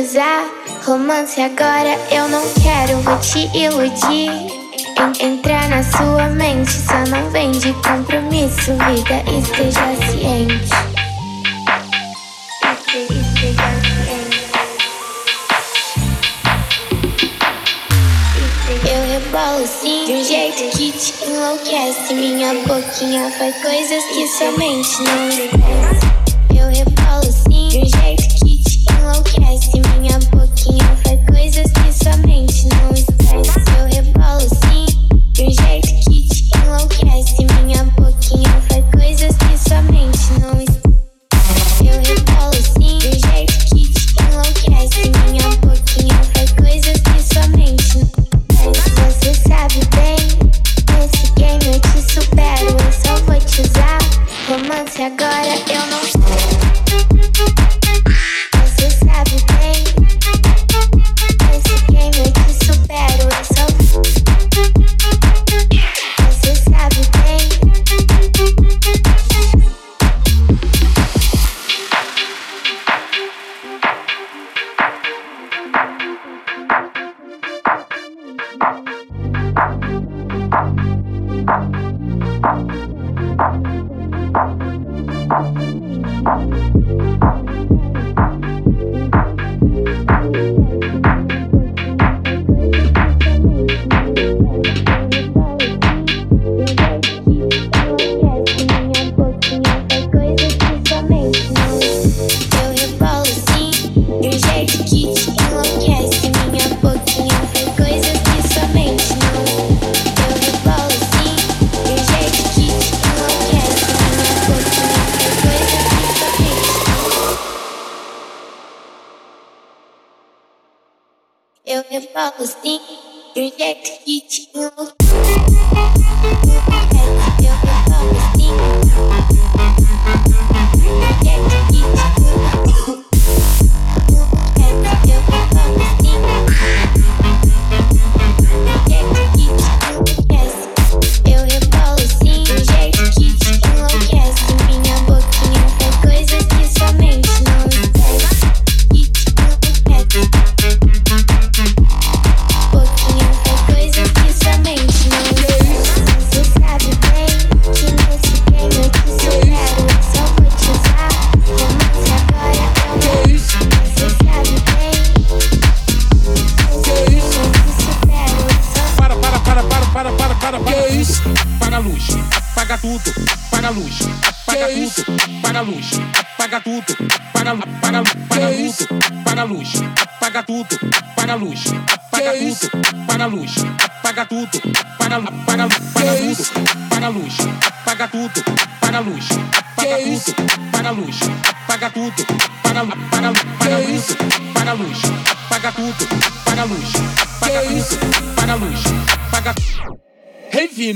usar. Romance agora eu não quero, vou te iludir. En entrar na sua mente, só não vem de compromisso, vida, esteja ciente. Esteja ciente. Eu rebolo sim, de um jeito que te enlouquece. Minha boquinha faz coisas que somente não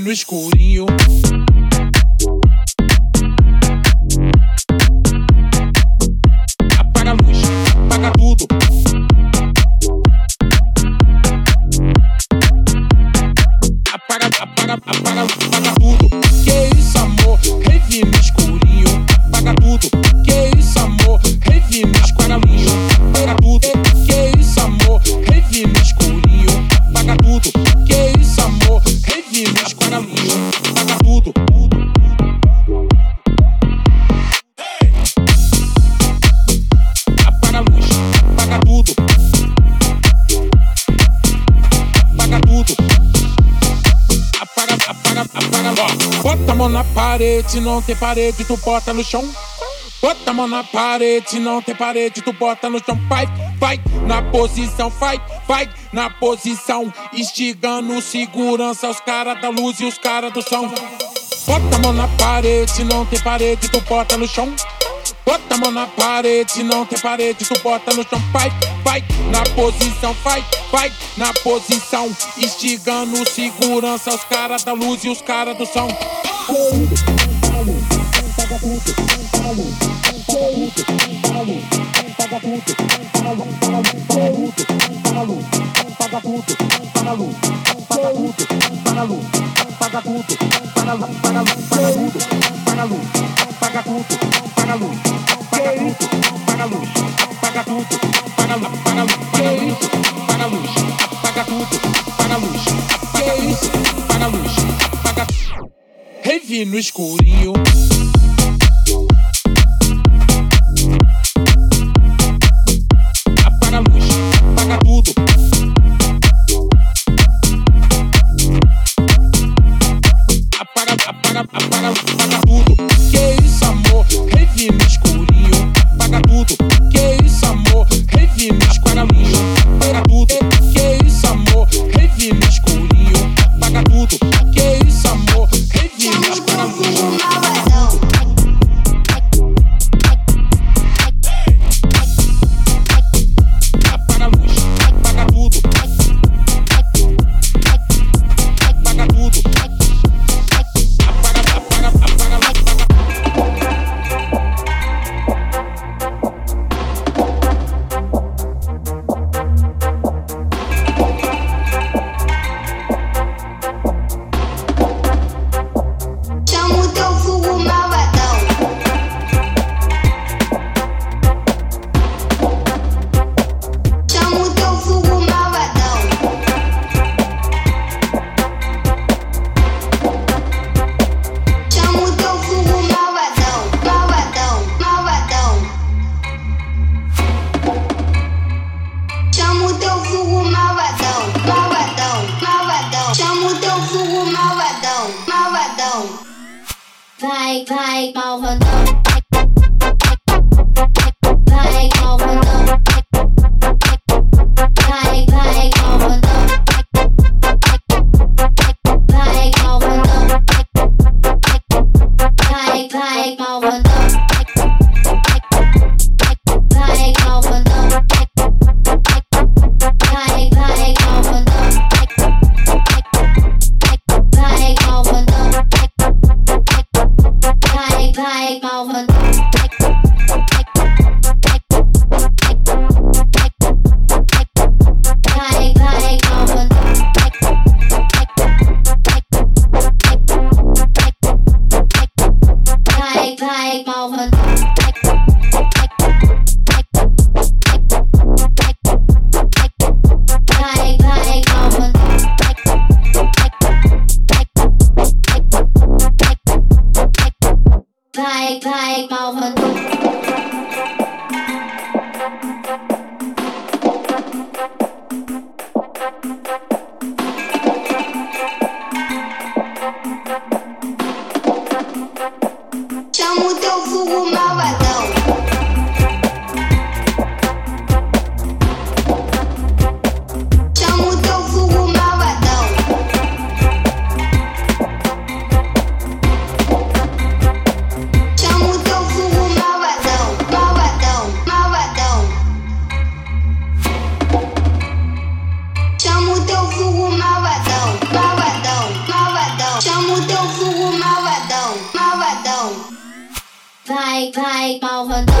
no escurinho. Parede, não tem parede, tu bota no chão. Bota a mão na parede, não tem parede, tu bota no chão. Vai, vai, na posição, vai, vai, na posição. Instigando segurança, os caras da luz e os caras do som. Bota a mão na parede, não tem parede, tu bota no chão. Bota a mão na parede, não tem parede, tu bota no chão. Vai, vai, na posição, vai, vai, na posição. Instigando segurança, os caras da luz e os caras do som. Revi no escurinho. Vai, malvadão.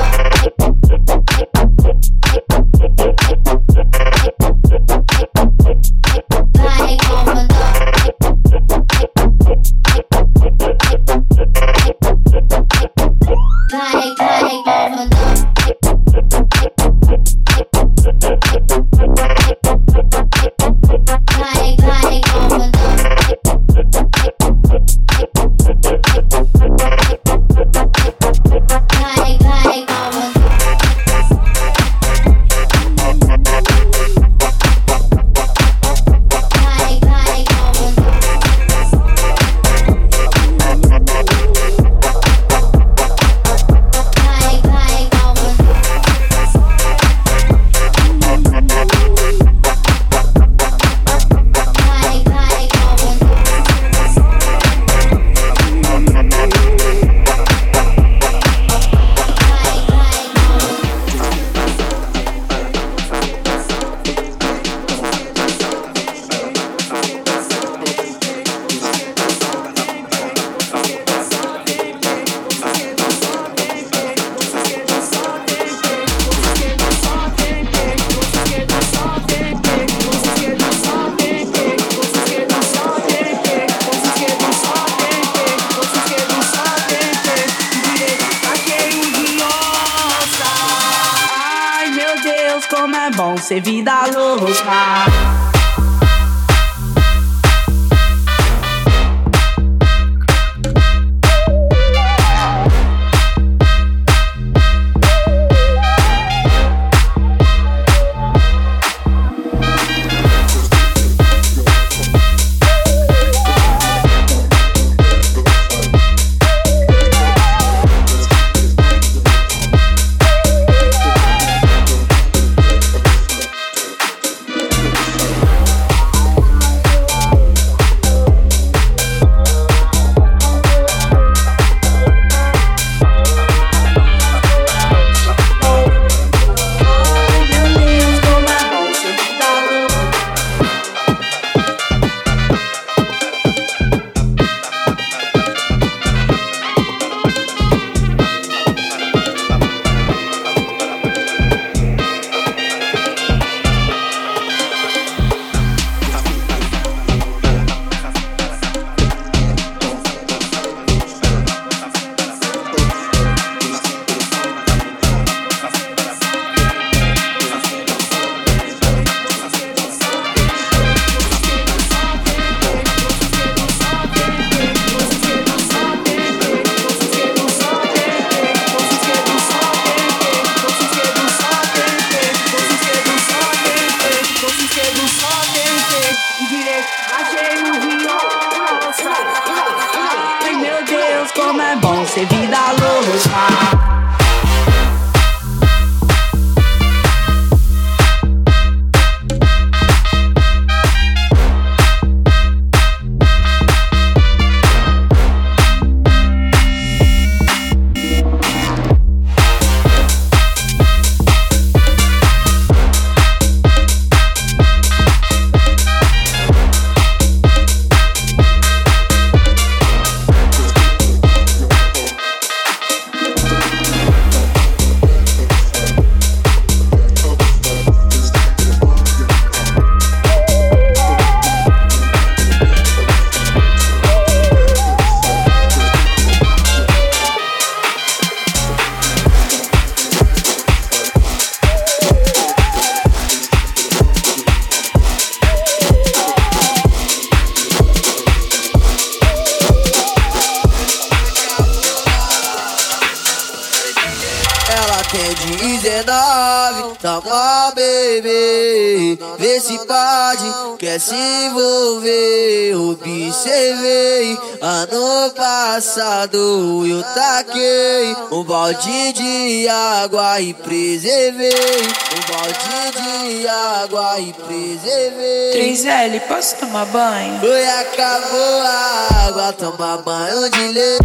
Quer se envolver. Observei, ano passado eu taquei um balde de água e preservei. Um balde de água e preservei. 3L, posso tomar banho? Foi, acabou a água, tomar banho de leite.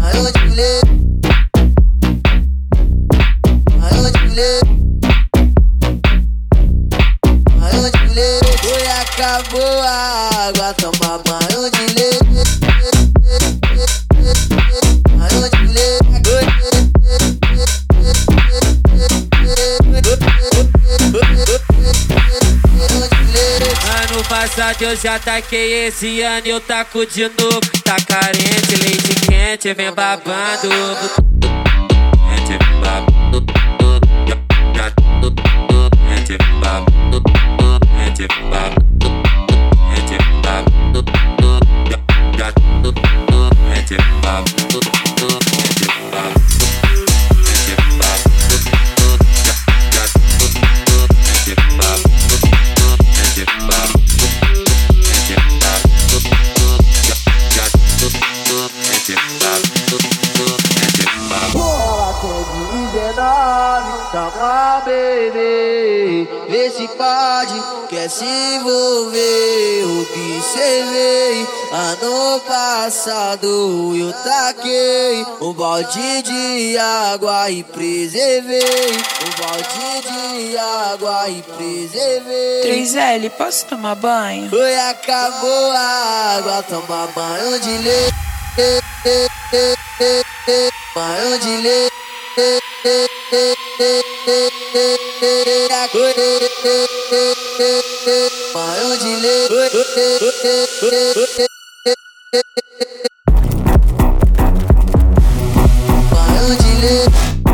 Banho de leite. mulher, banho de lei. Foi acabou a água, toma banho de lei. Banho de lei. Ano passado eu já taquei esse ano e eu taco de novo. Tá carente, leite quente, vem babando. Quente, vem babando. Quente, vem babando. Quente, vem babando. Vê se pode, quer se envolver. Observei, ano passado eu taquei um balde de água e preservei. Um balde de água e preservei. 3L, posso tomar banho? Foi, acabou a água, toma banho de leite. Banho de leite. Maior de lei. Maior de lei.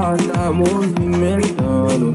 cada movimento.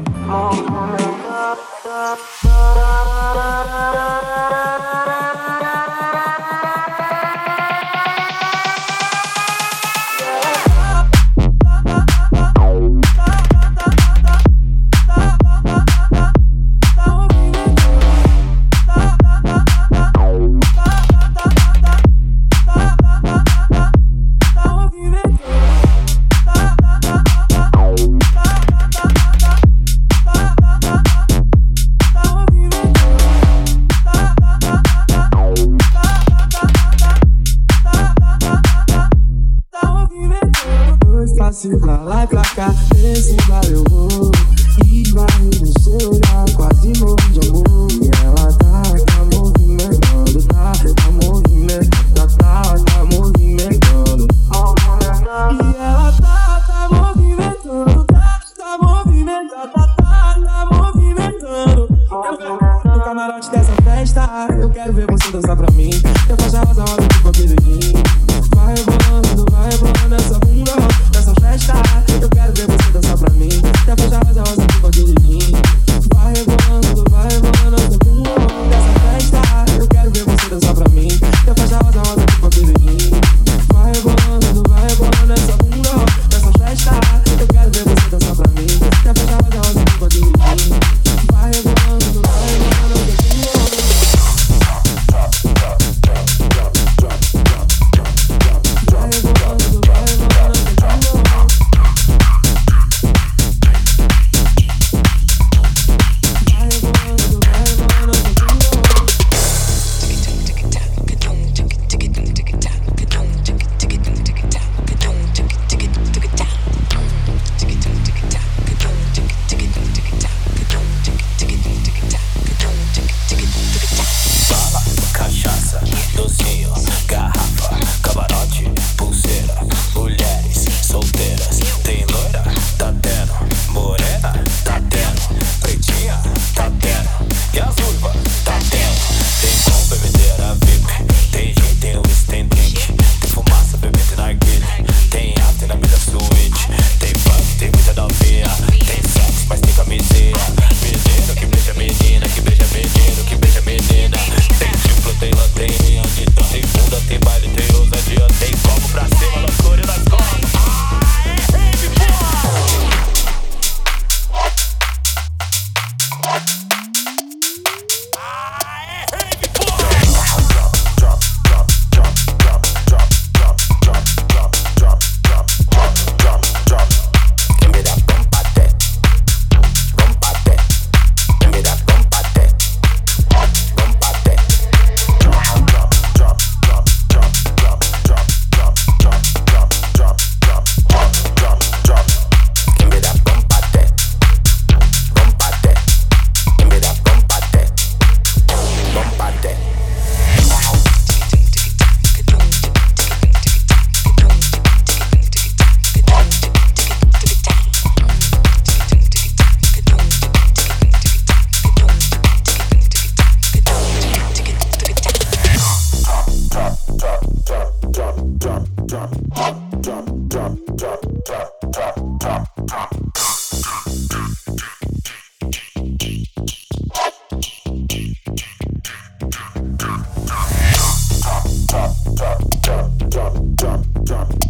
drop.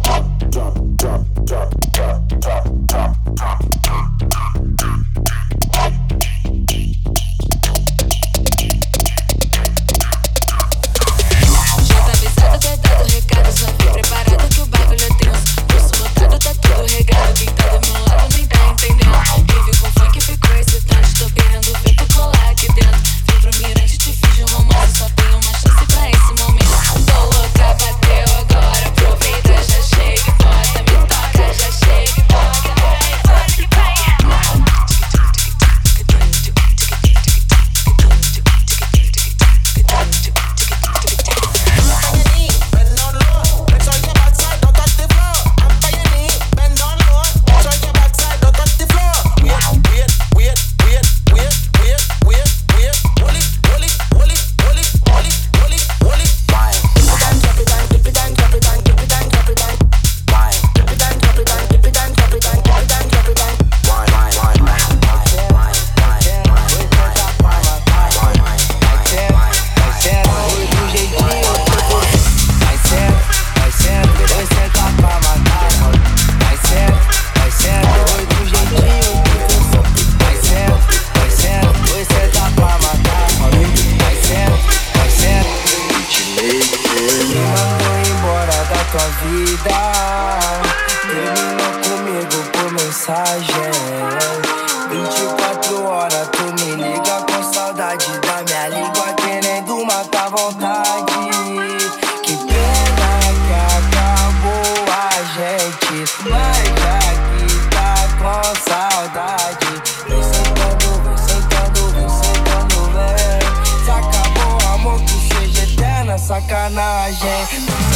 Sacanagem.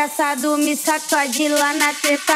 Desgraçado, me sacode lá na teta.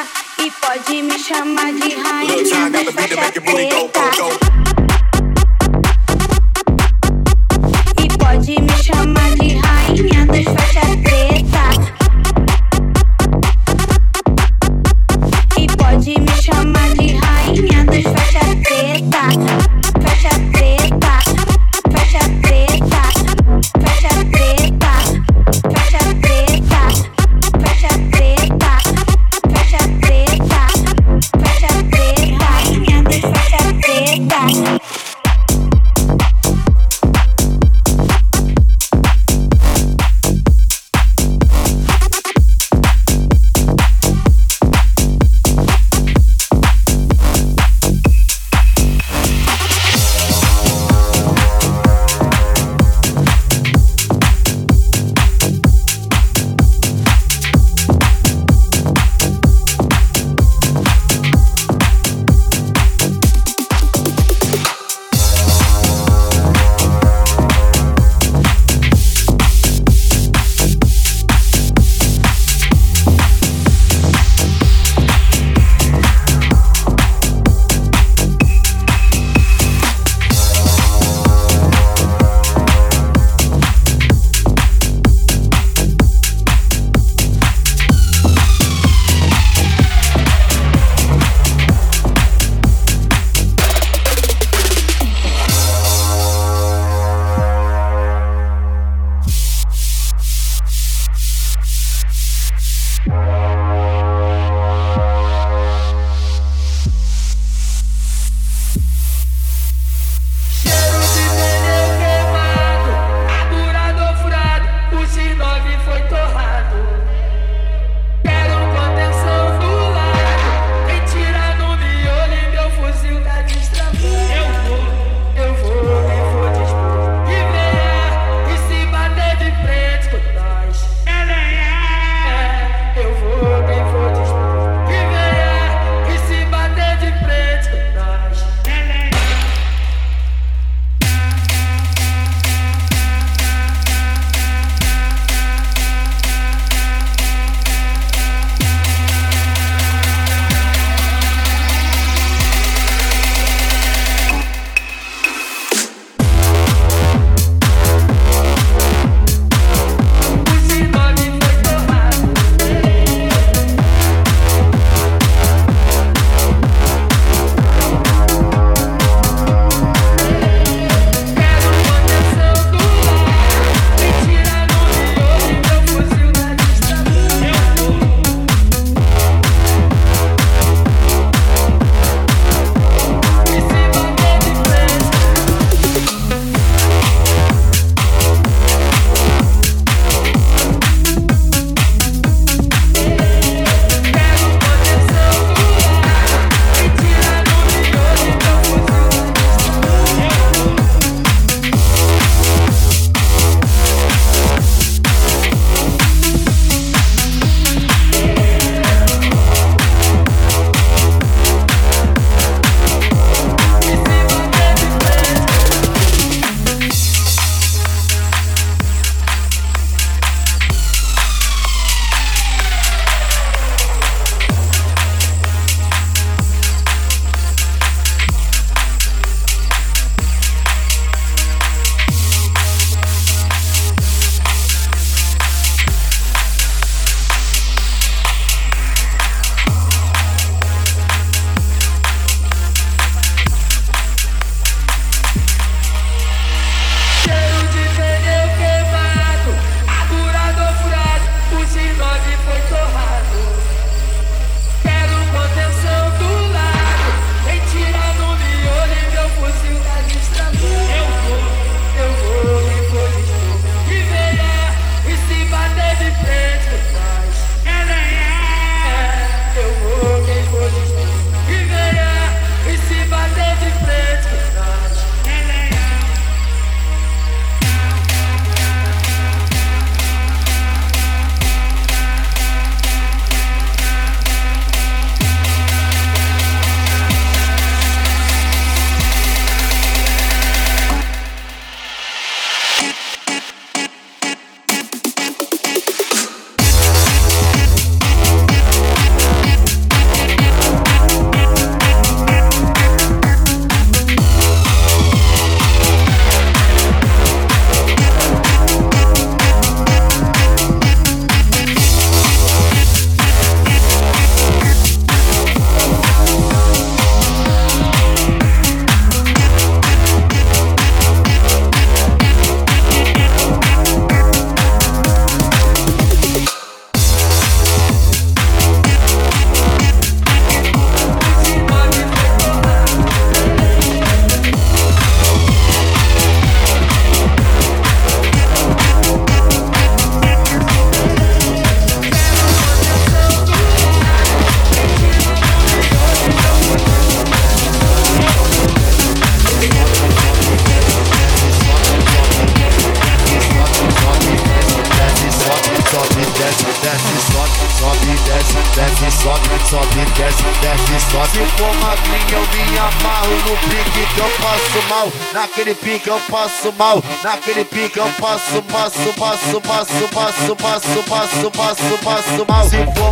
Passo mal. Naquele pique eu passo, passo, passo, passo, passo, passo, passo, passo, passo mal. Se for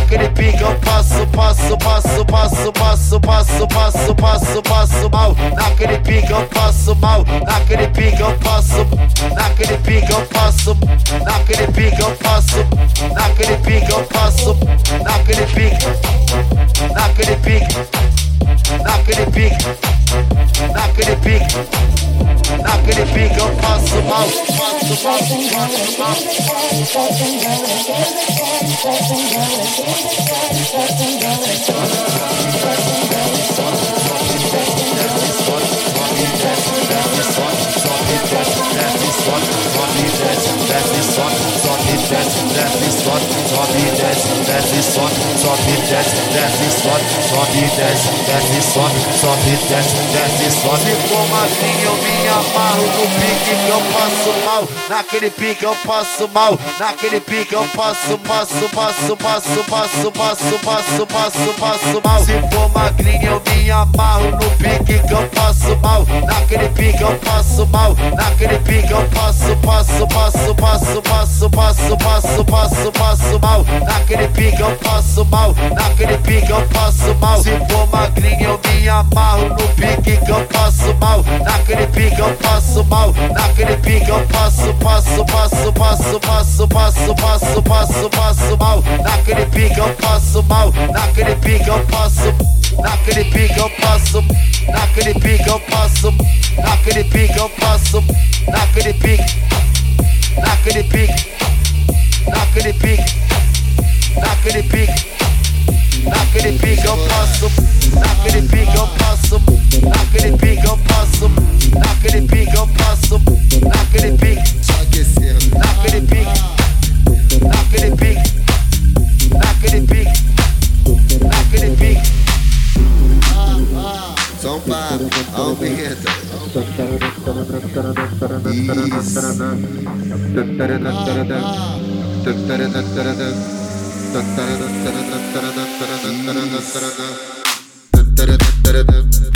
Naquele pique eu passo, passo, passo, passo, passo, passo, passo, passo, passo mal. Naquele pique eu passo mal. Naquele pique eu passo. Naquele pique eu passo. Naquele pique eu passo. Naquele pique eu passo. Naquele pique. Naquele pique. Naquele pique. Naquele pique. Knocking it big up be some possible, Naquele pique eu passo mal. Passo, passo, Se for magrinho eu me amarro no pique passo mal. Naquele pique eu passo mal. Naquele pique eu passo, passo, passo, passo, passo, passo, passo, passo, passo mal. Se for magrinho eu me amarro no pique que eu passo mal. Naquele pique eu passo mal. Naquele pique eu passo, passo, passo, passo, passo, passo, passo, passo, passo mal. Naquele pique eu passo mal. Naquele pique eu passo mal. Se for magrinho eu me amarro no pique que eu passo mal. Naquele pique eu passo mal. Naquele pique eu passo, passo, passo, passo, passo, passo, passo, passo, passo mal. Naquele pique eu passo mal. Naquele pique eu passo. Naquele pique eu passo. Naquele pique eu passo. Naquele pique eu passo. Naquele pique. Naquele pique. Naquele pique. Naquele pique. Naquele pique eu passo. Naquele pique eu passo. Naquele pique eu passo. Naquele pique eu passo. Naquele pique. Naquele pique. da da da da da